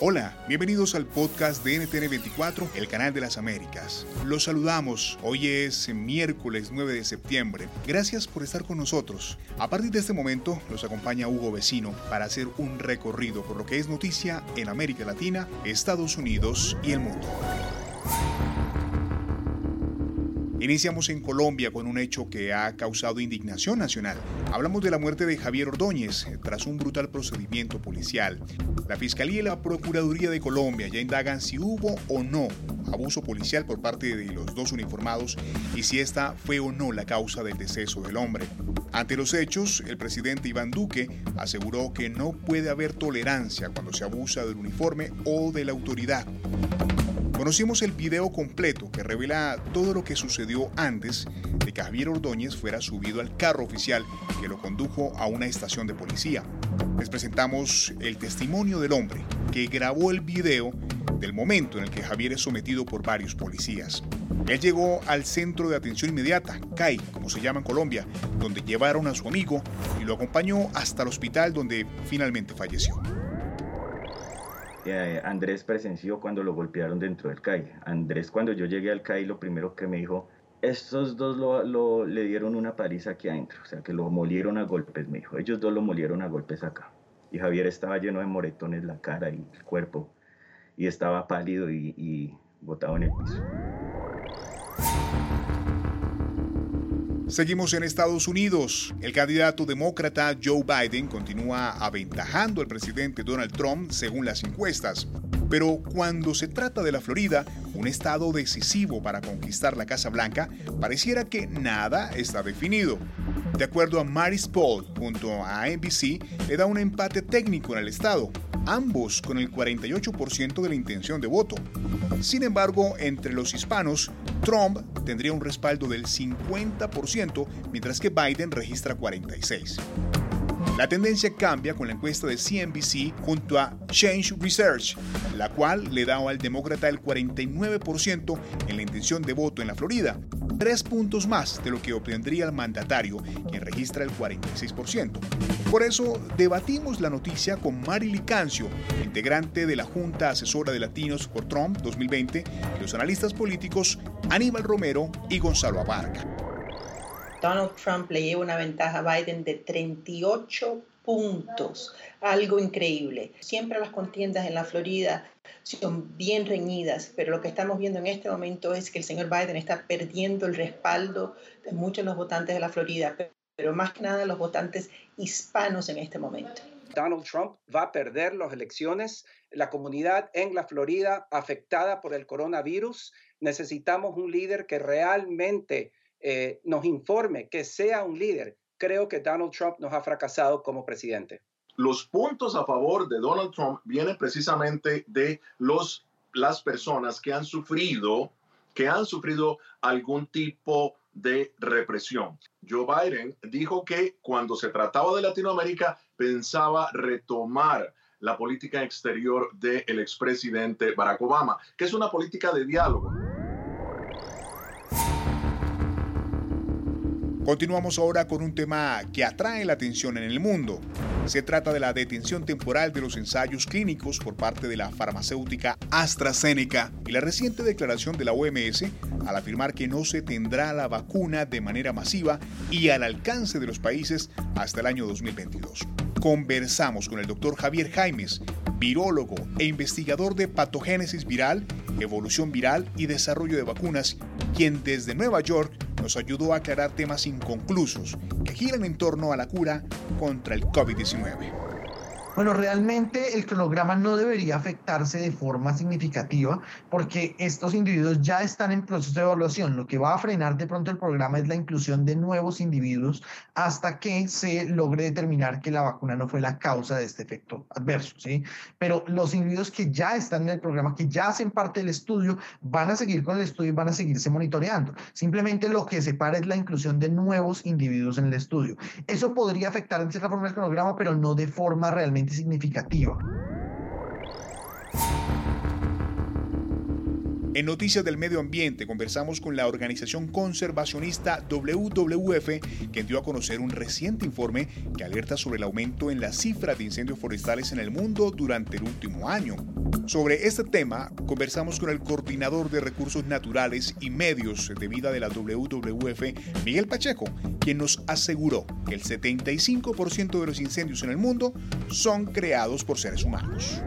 Hola, bienvenidos al podcast de NTN24, el canal de las Américas. Los saludamos, hoy es miércoles 9 de septiembre. Gracias por estar con nosotros. A partir de este momento los acompaña Hugo Vecino para hacer un recorrido por lo que es noticia en América Latina, Estados Unidos y el mundo. Iniciamos en Colombia con un hecho que ha causado indignación nacional. Hablamos de la muerte de Javier Ordóñez tras un brutal procedimiento policial. La Fiscalía y la Procuraduría de Colombia ya indagan si hubo o no abuso policial por parte de los dos uniformados y si esta fue o no la causa del deceso del hombre. Ante los hechos, el presidente Iván Duque aseguró que no puede haber tolerancia cuando se abusa del uniforme o de la autoridad. Conocimos el video completo que revela todo lo que sucedió antes de que Javier Ordóñez fuera subido al carro oficial que lo condujo a una estación de policía. Les presentamos el testimonio del hombre que grabó el video del momento en el que Javier es sometido por varios policías. Él llegó al centro de atención inmediata, CAI, como se llama en Colombia, donde llevaron a su amigo y lo acompañó hasta el hospital donde finalmente falleció. Eh, Andrés presenció cuando lo golpearon dentro del CAI. Andrés, cuando yo llegué al CAI, lo primero que me dijo, estos dos lo, le dieron una paliza aquí adentro, o sea, que lo molieron a golpes, me dijo. Ellos dos lo molieron a golpes acá. Y Javier estaba lleno de moretones la cara y el cuerpo, y estaba pálido y, y botado en el piso. Seguimos en Estados Unidos. El candidato demócrata Joe Biden continúa aventajando al presidente Donald Trump según las encuestas. Pero cuando se trata de la Florida, un estado decisivo para conquistar la Casa Blanca, pareciera que nada está definido. De acuerdo a Maris Paul, junto a NBC, le da un empate técnico en el estado, ambos con el 48% de la intención de voto. Sin embargo, entre los hispanos, Trump tendría un respaldo del 50%, mientras que Biden registra 46%. La tendencia cambia con la encuesta de CNBC junto a Change Research, la cual le da al demócrata el 49% en la intención de voto en la Florida, tres puntos más de lo que obtendría el mandatario, quien registra el 46%. Por eso debatimos la noticia con Mari Licancio, integrante de la Junta Asesora de Latinos por Trump 2020, y los analistas políticos Aníbal Romero y Gonzalo Abarca. Donald Trump le lleva una ventaja a Biden de 38 puntos, algo increíble. Siempre las contiendas en la Florida son bien reñidas, pero lo que estamos viendo en este momento es que el señor Biden está perdiendo el respaldo de muchos de los votantes de la Florida, pero más que nada los votantes hispanos en este momento. Donald Trump va a perder las elecciones. La comunidad en la Florida afectada por el coronavirus, necesitamos un líder que realmente eh, nos informe, que sea un líder. Creo que Donald Trump nos ha fracasado como presidente. Los puntos a favor de Donald Trump vienen precisamente de los, las personas que han sufrido, que han sufrido algún tipo de represión. Joe Biden dijo que cuando se trataba de Latinoamérica pensaba retomar la política exterior del expresidente Barack Obama, que es una política de diálogo. Continuamos ahora con un tema que atrae la atención en el mundo. Se trata de la detención temporal de los ensayos clínicos por parte de la farmacéutica AstraZeneca y la reciente declaración de la OMS al afirmar que no se tendrá la vacuna de manera masiva y al alcance de los países hasta el año 2022. conversamos con el doctor Javier Jaimes, virólogo e investigador de patogénesis viral, evolución viral y desarrollo de vacunas, quien desde Nueva York nos ayudó a aclarar temas inconclusos que giran en torno a la cura contra el COVID-19. Bueno, realmente el cronograma no debería afectarse de forma significativa porque estos individuos ya están en proceso de evaluación. Lo que va a frenar de pronto el programa es la inclusión de nuevos individuos hasta que se logre determinar que la vacuna no fue la causa de este efecto adverso, ¿sí? Pero los individuos que ya están en el programa, que ya hacen parte del estudio, van a seguir con el estudio y van a seguirse monitoreando. Simplemente lo que separa es la inclusión de nuevos individuos en el estudio. Eso podría afectar en cierta forma el cronograma, pero no de forma realmente significativa. En Noticias del Medio Ambiente conversamos con la organización conservacionista WWF, que dio a conocer un reciente informe que alerta sobre el aumento en la cifra de incendios forestales en el mundo durante el último año. Sobre este tema, conversamos con el coordinador de recursos naturales y medios de vida de la WWF, Miguel Pacheco, quien nos aseguró que el 75% de los incendios en el mundo son creados por seres humanos.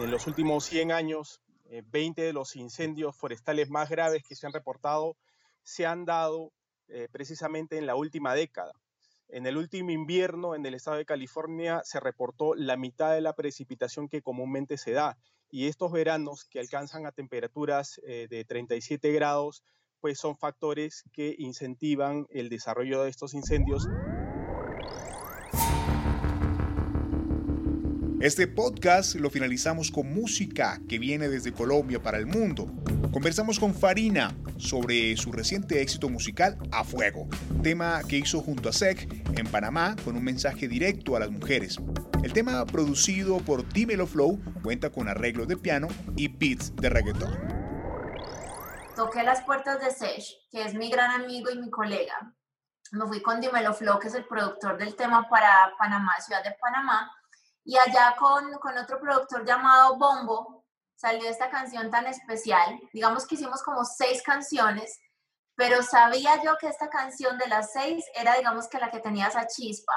En los últimos 100 años, 20 eh, de los incendios forestales más graves que se han reportado se han dado eh, precisamente en la última década. En el último invierno en el estado de California se reportó la mitad de la precipitación que comúnmente se da y estos veranos que alcanzan a temperaturas eh, de 37 grados pues son factores que incentivan el desarrollo de estos incendios. Este podcast lo finalizamos con música que viene desde Colombia para el mundo. Conversamos con Farina sobre su reciente éxito musical A Fuego, tema que hizo junto a SEC en Panamá con un mensaje directo a las mujeres. El tema producido por Dímelo Flow cuenta con arreglos de piano y beats de reggaetón. Toqué las puertas de Sech, que es mi gran amigo y mi colega. Me fui con Dímelo Flow, que es el productor del tema para Panamá, Ciudad de Panamá y allá con, con otro productor llamado Bombo salió esta canción tan especial. Digamos que hicimos como seis canciones, pero sabía yo que esta canción de las seis era, digamos que la que tenía esa chispa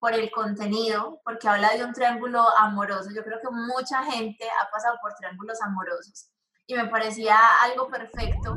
por el contenido, porque habla de un triángulo amoroso. Yo creo que mucha gente ha pasado por triángulos amorosos y me parecía algo perfecto.